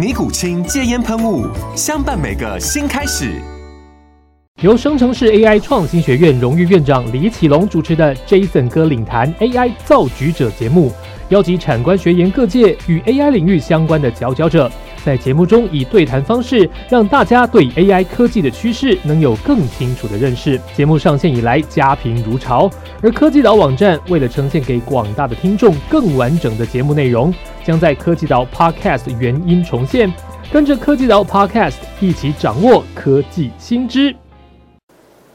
尼古清戒烟喷雾，相伴每个新开始。由生成式 AI 创新学院荣誉院长李启龙主持的 Jason 哥领谈 AI 造局者节目，邀集产官学研各界与 AI 领域相关的佼佼者，在节目中以对谈方式，让大家对 AI 科技的趋势能有更清楚的认识。节目上线以来，家贫如潮，而科技岛网站为了呈现给广大的听众更完整的节目内容。将在科技岛 Podcast 原音重现，跟着科技岛 Podcast 一起掌握科技新知。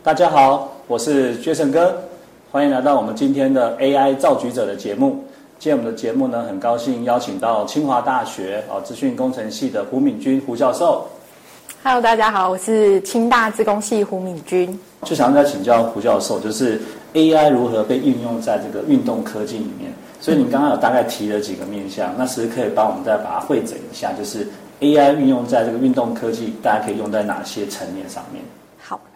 大家好，我是决胜哥，欢迎来到我们今天的 AI 造局者的节目。今天我们的节目呢，很高兴邀请到清华大学啊资讯工程系的胡敏君胡教授。Hello，大家好，我是清大资工系胡敏君。就想再请教胡教授，就是 AI 如何被运用在这个运动科技里面？所以你刚刚有大概提了几个面向，那其实可以帮我们再把它汇整一下，就是 AI 运用在这个运动科技，大家可以用在哪些层面上面？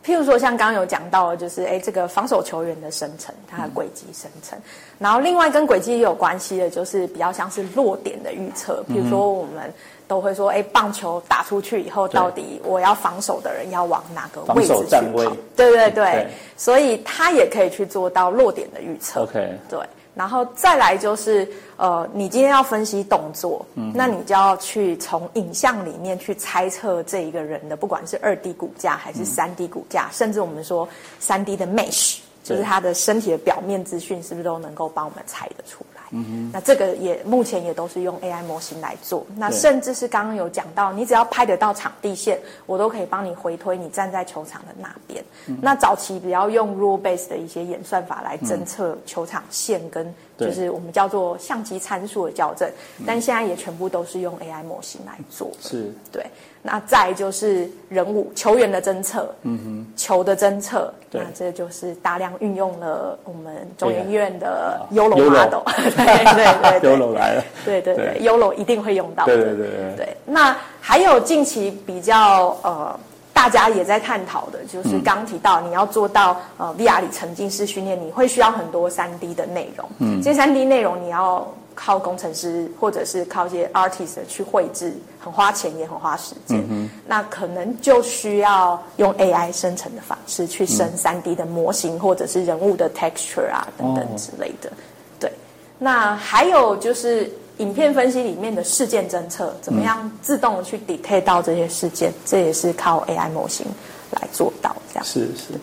好，譬如说像刚刚有讲到，就是哎，这个防守球员的生成，它的轨迹生成，然后另外跟轨迹也有关系的，就是比较像是落点的预测，比如说我们都会说，哎，棒球打出去以后，到底我要防守的人要往哪个位置去跑？对对对，所以它也可以去做到落点的预测。OK，对。然后再来就是，呃，你今天要分析动作，嗯那你就要去从影像里面去猜测这一个人的，不管是二 D 骨架还是三 D 骨架，甚至我们说三 D 的 mesh，就是他的身体的表面资讯，是不是都能够帮我们猜得出来？嗯那这个也目前也都是用 AI 模型来做。那甚至是刚刚有讲到，你只要拍得到场地线，我都可以帮你回推你站在球场的那边。那早期比较用 rule base 的一些演算法来侦测球场线跟就是我们叫做相机参数的校正，但现在也全部都是用 AI 模型来做。是，对。那再就是人物球员的侦测，嗯哼，球的侦测，那这就是大量运用了我们中研院的 Olo model，对对对，Olo 来了，对对对，Olo 一定会用到，对对对对。对，那还有近期比较呃，大家也在探讨的，就是刚提到你要做到呃 VR 里沉浸式训练，你会需要很多三 D 的内容，嗯，这三 D 内容你要。靠工程师或者是靠一些 artist 去绘制，很花钱也很花时间。那可能就需要用 AI 生成的方式去生三 D 的模型，或者是人物的 texture 啊等等之类的。对，那还有就是影片分析里面的事件侦测，怎么样自动的去 detect 到这些事件，这也是靠 AI 模型来做到这样。是是。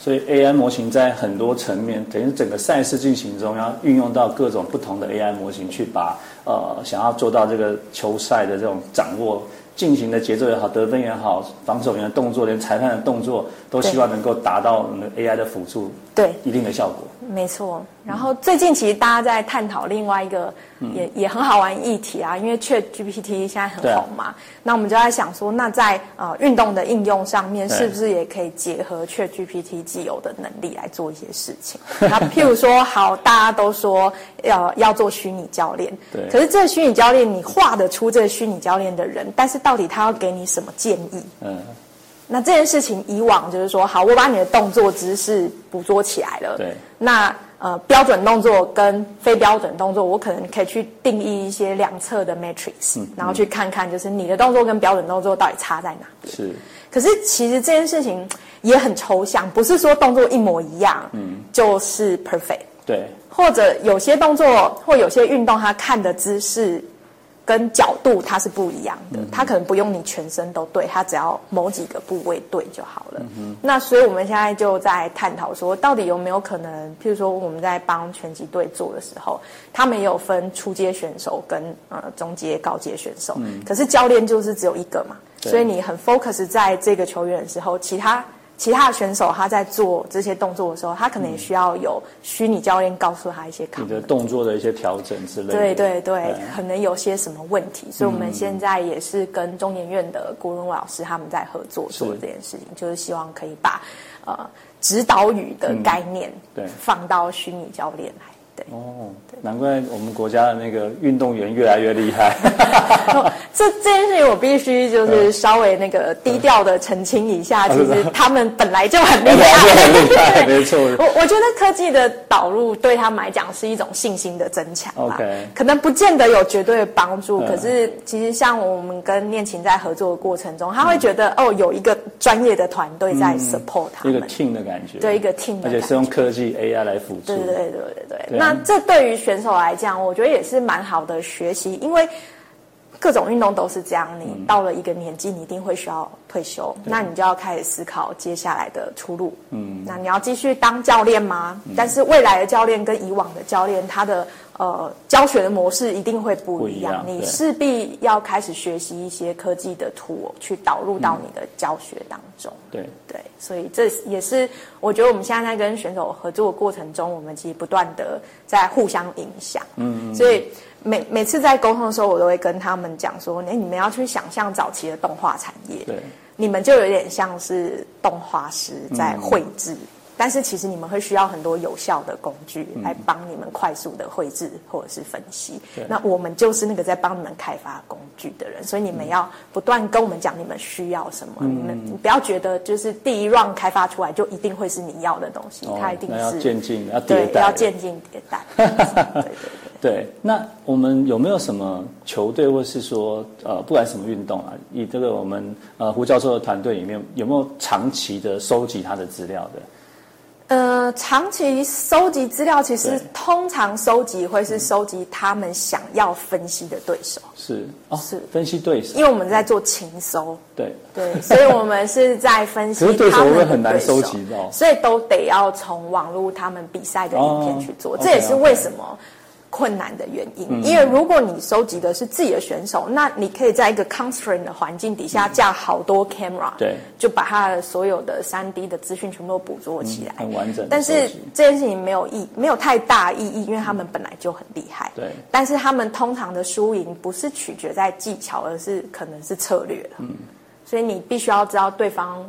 所以 AI 模型在很多层面，等于整个赛事进行中，要运用到各种不同的 AI 模型，去把呃想要做到这个球赛的这种掌握。进行的节奏也好，得分也好，防守员的动作，连裁判的动作，都希望能够达到 AI 的辅助，对一定的效果。没错。然后最近其实大家在探讨另外一个也也很好玩议题啊，因为 ChatGPT 现在很红嘛，那我们就在想说，那在呃运动的应用上面，是不是也可以结合 ChatGPT 既有的能力来做一些事情？那譬如说，好，大家都说要要做虚拟教练，对。可是这虚拟教练，你画得出这个虚拟教练的人，但是到底他要给你什么建议？嗯。那这件事情以往就是说，好，我把你的动作姿势捕捉起来了。对。那呃，标准动作跟非标准动作，我可能可以去定义一些两侧的 matrix，然后去看看，就是你的动作跟标准动作到底差在哪边。是。可是其实这件事情也很抽象，不是说动作一模一样，嗯，就是 perfect。对。或者有些动作或有些运动，他看的姿势。跟角度它是不一样的，它可能不用你全身都对，它只要某几个部位对就好了。那所以我们现在就在探讨说，到底有没有可能，譬如说我们在帮拳击队做的时候，他们也有分初阶选手跟呃中阶、高阶选手，可是教练就是只有一个嘛，所以你很 focus 在这个球员的时候，其他。其他的选手他在做这些动作的时候，他可能也需要有虚拟教练告诉他一些你的动作的一些调整之类的。对对对，可能有些什么问题，所以我们现在也是跟中研院的郭文老师他们在合作做这件事情，就是希望可以把呃指导语的概念对放到虚拟教练来。对。哦，难怪我们国家的那个运动员越来越厉害。这这件事情我必须就是稍微那个低调的澄清一下，其实 他们本来就很厉害，没错。我我觉得科技的导入对他们来讲是一种信心的增强吧。OK，可能不见得有绝对的帮助，可是其实像我们跟念琴在合作的过程中，他会觉得哦，有一个专业的团队在 support 他们，一个 team 的感觉，对，一个 team，而且是用科技 AI 来辅助。对对对对。对。那这对于选手来讲，我觉得也是蛮好的学习，因为各种运动都是这样。你到了一个年纪，你一定会需要退休，那你就要开始思考接下来的出路。嗯，那你要继续当教练吗？但是未来的教练跟以往的教练，他的呃教学的模式一定会不一样。你势必要开始学习一些科技的图，去导入到你的教学当中。对对，所以这也是我觉得我们现在在跟选手合作的过程中，我们其实不断的在互相影响。嗯，所以每每次在沟通的时候，我都会跟他们讲说：，哎，你们要去想象早期的动画产业，对，你们就有点像是动画师在绘制。但是其实你们会需要很多有效的工具来帮你们快速的绘制或者是分析。那我们就是那个在帮你们开发工具的人，所以你们要不断跟我们讲你们需要什么。你们不要觉得就是第一 round 开发出来就一定会是你要的东西，它一定是要渐进，要迭代，要渐进迭代。对对对。对，那我们有没有什么球队，或是说呃，不管什么运动啊，以这个我们呃胡教授的团队里面有没有长期的收集他的资料的？呃，长期收集资料，其实通常收集会是收集他们想要分析的对手。是哦，是分析对手，因为我们在做情搜。对对，所以我们是在分析。可是对手会很难收集到，所以都得要从网络他们比赛的影片去做。这也是为什么。困难的原因，因为如果你收集的是自己的选手，那你可以在一个 constraint 的环境底下架好多 camera，对，就把他的所有的三 D 的资讯全部都捕捉起来，很完整。但是这件事情没有意，没有太大意义，因为他们本来就很厉害。对，但是他们通常的输赢不是取决在技巧，而是可能是策略嗯，所以你必须要知道对方。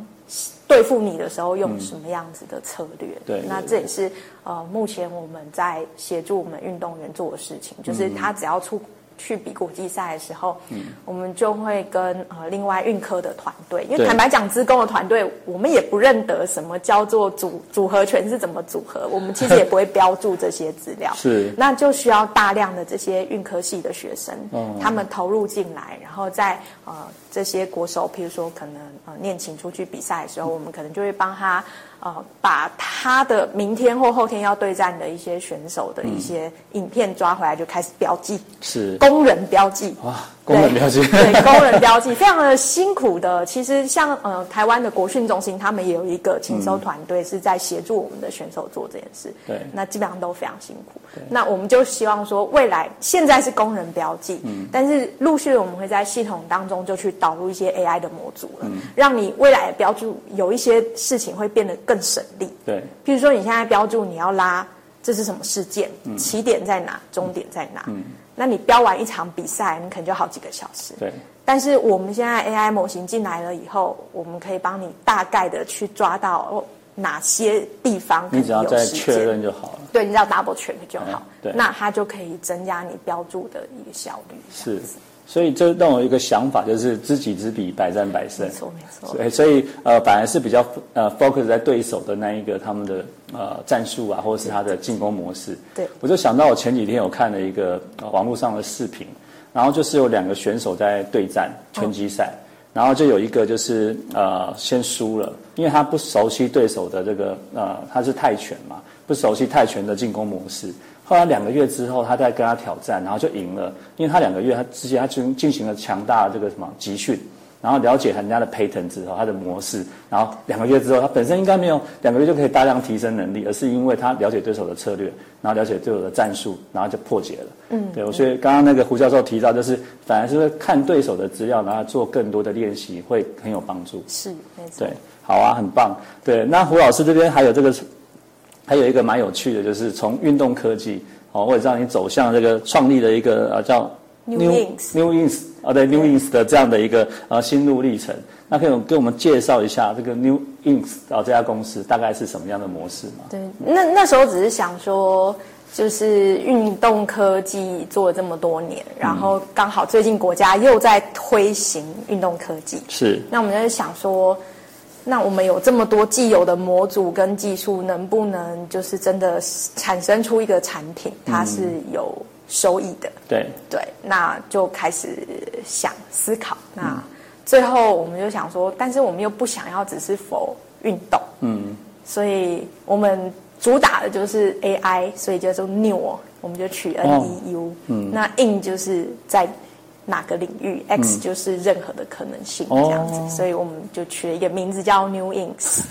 对付你的时候用什么样子的策略？对，那这也是呃，目前我们在协助我们运动员做的事情，就是他只要出。去比国际赛的时候，嗯我们就会跟呃另外运科的团队，因为坦白讲，资工的团队我们也不认得什么叫做组组合拳是怎么组合，我们其实也不会标注这些资料。是，那就需要大量的这些运科系的学生，他们投入进来，然后在呃这些国手，譬如说可能呃念琴出去比赛的时候，我们可能就会帮他。啊，把他的明天或后天要对战的一些选手的一些影片抓回来，就开始标记，是工人标记哇。工人标记，对 工人标记非常的辛苦的。其实像呃台湾的国训中心，他们也有一个勤收团队是在协助我们的选手做这件事。对，那基本上都非常辛苦。那我们就希望说，未来现在是工人标记，嗯，但是陆续我们会在系统当中就去导入一些 AI 的模组了，嗯让你未来的标注有一些事情会变得更省力。对，譬如说你现在标注你要拉这是什么事件，起点在哪，终点在哪。嗯。那你标完一场比赛，你可能就好几个小时。对。但是我们现在 AI 模型进来了以后，我们可以帮你大概的去抓到哪些地方。你只要再确认就好了。对，你只要 double check 就好。对。那它就可以增加你标注的一个效率。是。所以这让我一个想法，就是知己知彼，百战百胜。没错，没错。对，所以呃，反而是比较呃 focus 在对手的那一个他们的呃战术啊，或者是他的进攻模式。对。我就想到我前几天有看了一个网络上的视频，然后就是有两个选手在对战拳击赛，然后就有一个就是呃先输了，因为他不熟悉对手的这个呃他是泰拳嘛，不熟悉泰拳的进攻模式。后来两个月之后，他在跟他挑战，然后就赢了，因为他两个月他之前他进进行了强大的这个什么集训。然后了解人家的 pattern 之后，他的模式，然后两个月之后，他本身应该没有两个月就可以大量提升能力，而是因为他了解对手的策略，然后了解对手的战术，然后就破解了。嗯，对，所以刚刚那个胡教授提到，就是反而是看对手的资料，然后做更多的练习，会很有帮助。是，没错。对，好啊，很棒。对，那胡老师这边还有这个，还有一个蛮有趣的，就是从运动科技，哦，或者让你走向这个创立的一个呃叫 New Ins New Ins。啊，对，New Ins 的这样的一个呃心路历程，那可以给我们介绍一下这个 New Ins 啊这家公司大概是什么样的模式吗？对，那那时候只是想说，就是运动科技做了这么多年，然后刚好最近国家又在推行运动科技，是。那我们在想说，那我们有这么多既有的模组跟技术，能不能就是真的产生出一个产品，它是有。收益的，对。对，那就开始想思考。那最后我们就想说，但是我们又不想要只是否运动，嗯，所以我们主打的就是 AI，所以叫做 New，我们就取 N E U，嗯，那 In 就是在哪个领域，X 就是任何的可能性这样子，所以我们就取了一个名字叫 New Inks。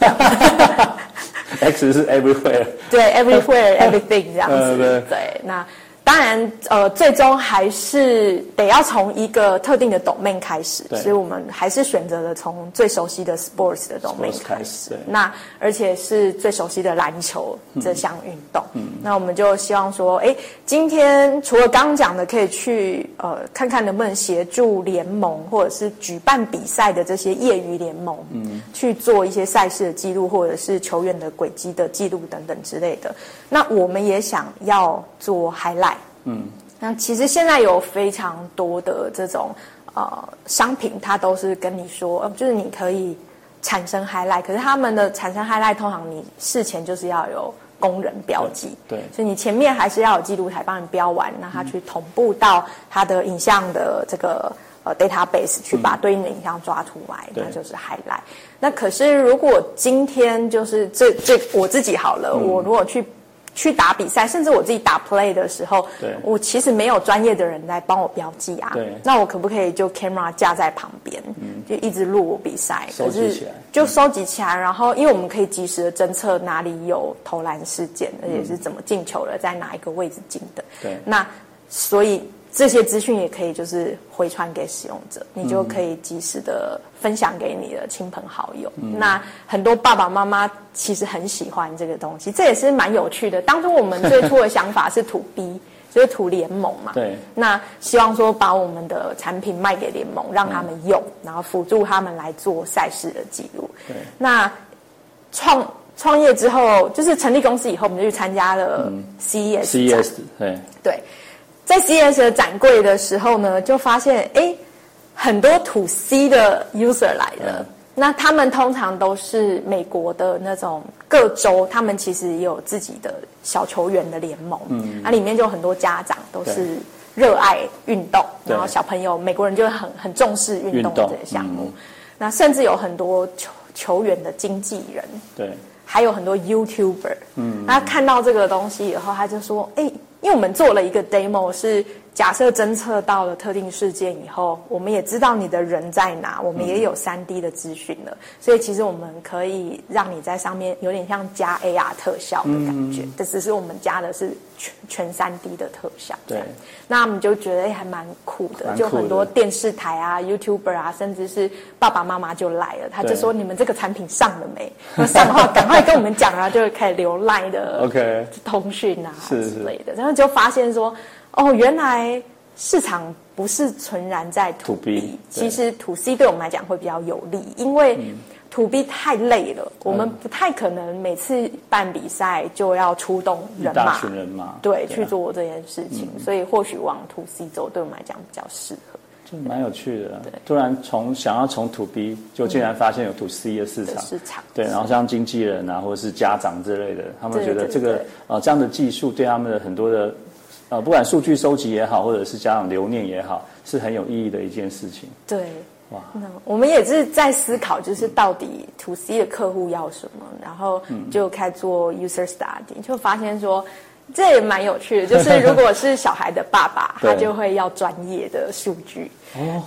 X 是 Everywhere，对，Everywhere Everything 这样子，对，那。当然，呃，最终还是得要从一个特定的 domain 开始，所以我们还是选择了从最熟悉的 sports 的 domain 开始。那而且是最熟悉的篮球这项运动。嗯那我们就希望说，哎，今天除了刚刚讲的，可以去呃看看能不能协助联盟或者是举办比赛的这些业余联盟，嗯，去做一些赛事的记录，或者是球员的轨迹的记录等等之类的。那我们也想要做 highlight。嗯，那其实现在有非常多的这种呃商品，它都是跟你说，就是你可以产生 highlight，可是他们的产生 highlight 通常你事前就是要有工人标记，对，所以你前面还是要有记录台帮你标完，让它去同步到它的影像的这个呃 database 去把对应的影像抓出来，那就是 highlight。那可是如果今天就是这这我自己好了，我如果去。去打比赛，甚至我自己打 play 的时候，我其实没有专业的人来帮我标记啊。那我可不可以就 camera 架在旁边，就一直录我比赛？收集起来，就收集起来。然后，因为我们可以及时的侦测哪里有投篮事件，而且是怎么进球的，在哪一个位置进的。对，那所以。这些资讯也可以就是回传给使用者，你就可以及时的分享给你的亲朋好友。那很多爸爸妈妈其实很喜欢这个东西，这也是蛮有趣的。当初我们最初的想法是土 B，就是土联盟嘛。对。那希望说把我们的产品卖给联盟，让他们用，然后辅助他们来做赛事的记录。对。那创创业之后，就是成立公司以后，我们就去参加了 CES。CES 对。对。在 CES 的展柜的时候呢，就发现哎，很多土 C 的 user 来了。那他们通常都是美国的那种各州，他们其实也有自己的小球员的联盟。嗯，那里面就很多家长都是热爱运动，然后小朋友美国人就很很重视运动这些项目。那甚至有很多球球员的经纪人，对，还有很多 YouTuber。嗯，他看到这个东西以后，他就说：“哎。”因为我们做了一个 demo，是假设侦测到了特定事件以后，我们也知道你的人在哪，我们也有三 D 的资讯了，所以其实我们可以让你在上面有点像加 AR 特效的感觉，这只是我们加的是全全三 D 的特效。对，那我们就觉得还蛮酷的，就很多电视台啊、YouTuber 啊，甚至是爸爸妈妈就来了，他就说你们这个产品上了没？上的话赶快跟我们讲啊，就会开始流赖的 OK 通讯啊之类的，然后。就发现说，哦，原来市场不是纯然在土 B，其实土 C 对我们来讲会比较有利，因为土 B 太累了，我们不太可能每次办比赛就要出动人马，人马对去做这件事情，所以或许往土 C 走对我们来讲比较适合。就蛮有趣的，突然从想要从土 B，就竟然发现有土 C 的市场，市场。对，然后像经纪人啊，或者是家长之类的，他们觉得这个呃这样的技术对他们的很多的呃不管数据收集也好，或者是家长留念也好，是很有意义的一件事情。对，哇，那我们也是在思考，就是到底 to C 的客户要什么，然后就开做 user study，就发现说。这也蛮有趣的，就是 如果是小孩的爸爸，他就会要专业的数据，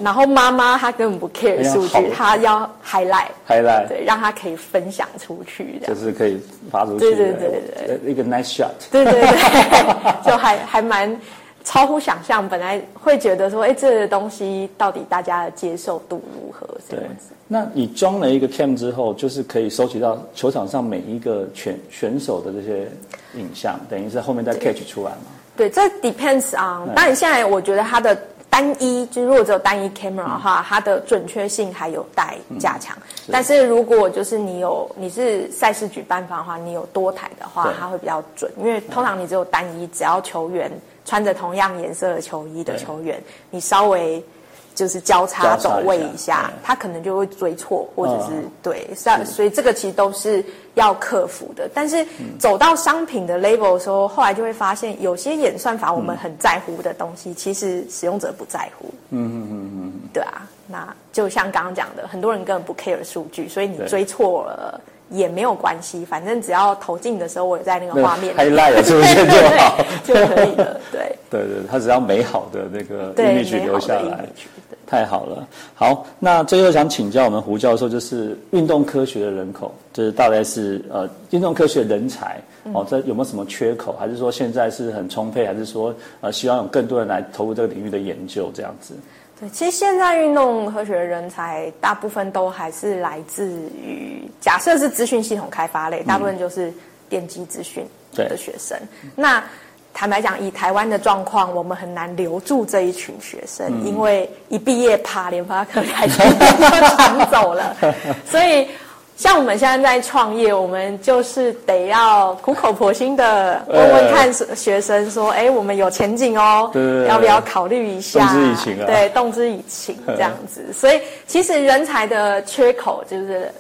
然后妈妈她根本不 care 数据，她要 highlight，highlight。对，让他可以分享出去。就是可以发出去对对对对，一个 nice shot。对对对，就还还蛮超乎想象。本来会觉得说，哎，这个东西到底大家的接受度如何？这对样子。，那你装了一个 cam 之后，就是可以收集到球场上每一个选选手的这些影像，等于是后面再 catch 出来嘛？对，这 depends on。当然，现在我觉得它的单一，就是如果只有单一 camera 的话，它的准确性还有待加强。但是如果就是你有你是赛事举办方的话，你有多台的话，它会比较准，因为通常你只有单一，只要球员穿着同样颜色的球衣的球员，你稍微。就是交叉走位一下，他可能就会追错，或者是、嗯对，所以这个其实都是要克服的。但是走到商品的 label 的时候，后来就会发现，有些演算法我们很在乎的东西，其实使用者不在乎。嗯嗯嗯嗯，对啊，那就像刚刚讲的，很多人根本不 care 数据，所以你追错了。也没有关系，反正只要投进的时候，我有在那个画面里 highlight 出现就好，就可以了。对对 对，他只要美好的那个对，image 留下来，太好了。好，那最后想请教我们胡教授，就是运动科学的人口，就是大概是呃运动科学人才哦，这有没有什么缺口？还是说现在是很充沛？还是说呃希望有更多人来投入这个领域的研究这样子？对，其实现在运动科学人才大部分都还是来自于，假设是资讯系统开发类，大部分就是电机资讯对的学生。那坦白讲，以台湾的状况，我们很难留住这一群学生，因为一毕业，啪，联发科台积电就抢走了，所以。像我们现在在创业，我们就是得要苦口婆心的问问看学生说：“哎，我们有前景哦，对对对要不要考虑一下？”动之以情啊对，动之以情这样子。所以其实人才的缺口就是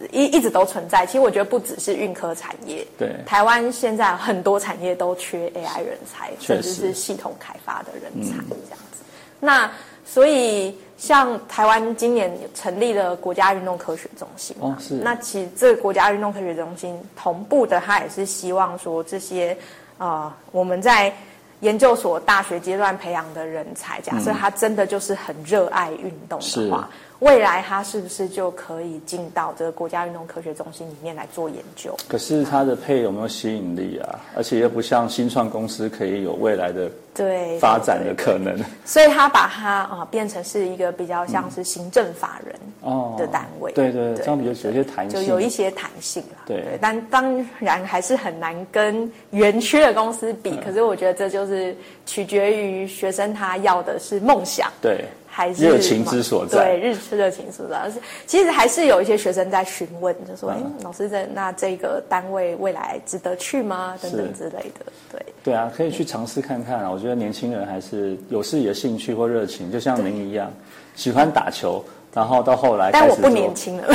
呃一一直都存在。其实我觉得不只是运科产业，对台湾现在很多产业都缺 AI 人才，甚至是系统开发的人才这样子。那所以像台湾今年成立了国家运动科学中心嘛哦是。那其实这个国家运动科学中心同步的，它也是希望说这些呃我们在研究所、大学阶段培养的人才，假设他真的就是很热爱运动的话，未来他是不是就可以进到这个国家运动科学中心里面来做研究？可是它的配有没有吸引力啊？而且又不像新创公司可以有未来的对，发展的对可能。所以他把它啊、呃变成是一个比较像是行政法人哦的单位，对对对这样比较有些弹性就有一些弹性啦。对但当然还是很难跟园区的公司比。可是我觉得这就是取决于学生他要的是梦想，对，还是热情之所在对，日热情所在。而是其实还是有一些学生在询问，就说：“哎、嗯老师这那这个单位未来值得去吗？”等等之类的。对。对啊，可以去尝试看看啊。我觉得年轻人还是有自己的兴趣或热情，就像您一样，喜欢打球，然后到后来但我不年轻了，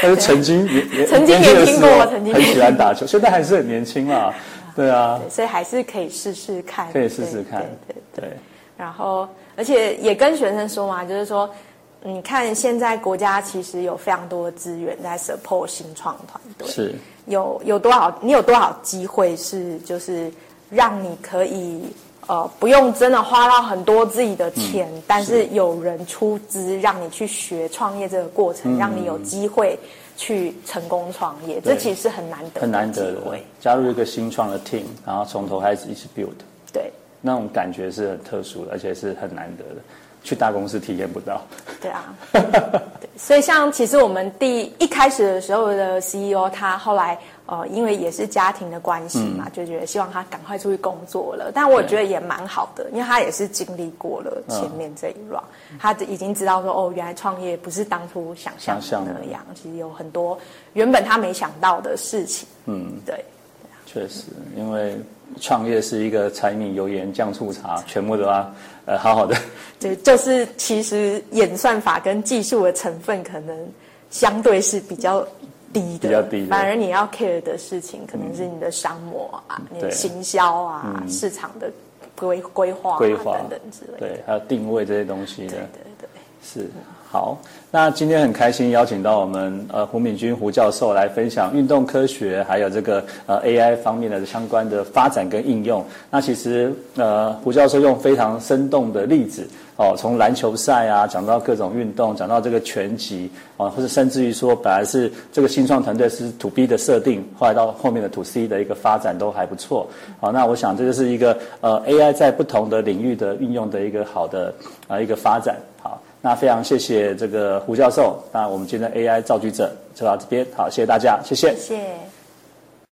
但是曾经也也曾经年轻的年轻过曾经很喜欢打球，现在还是很年轻啦。对啊，所以还是可以试试看，可以试试看对对对。对，然后，而且也跟学生说嘛，就是说，你看现在国家其实有非常多的资源在 support 新创团队，是。有有多少你有多少机会是就是让你可以呃不用真的花到很多自己的钱，嗯但是有人出资让你去学创业这个过程，让你有机会去成功创业，这其实是很难得很难得的。加入一个新创的 team，然后从头开始一起 build，对。那种感觉是很特殊的，而且是很难得的，去大公司体验不到。对啊，对，所以像其实我们第一开始的时候的 CEO，他后来呃，因为也是家庭的关系嘛，就觉得希望他赶快出去工作了。但我觉得也蛮好的，因为他也是经历过了前面这一 round，、他已经知道说哦，原来创业不是当初想象的那样，其实有很多原本他没想到的事情。嗯，对。确实，因为创业是一个柴米油盐酱醋茶，全部都要呃好好的。对，就是其实演算法跟技术的成分可能相对是比较低的，比较低的反而你要 care 的事情可能是你的商模啊、你的行销啊、市场的规规划、啊、规划等等之类的。对，还有定位这些东西的，对对对。是好，那今天很开心邀请到我们呃胡敏君胡教授来分享运动科学还有这个呃 AI 方面的相关的发展跟应用。那其实呃胡教授用非常生动的例子哦，从篮球赛啊讲到各种运动，讲到这个拳击啊，或者甚至于说本来是这个新创团队是 To B 的设定，后来到后面的 To C 的一个发展都还不错。好，那我想这就是一个呃 AI 在不同的领域的运用的一个好的啊一个发展。好。那非常谢谢这个胡教授，那我们今天的 AI 造句者就到这边，好，谢谢大家，谢谢。谢谢。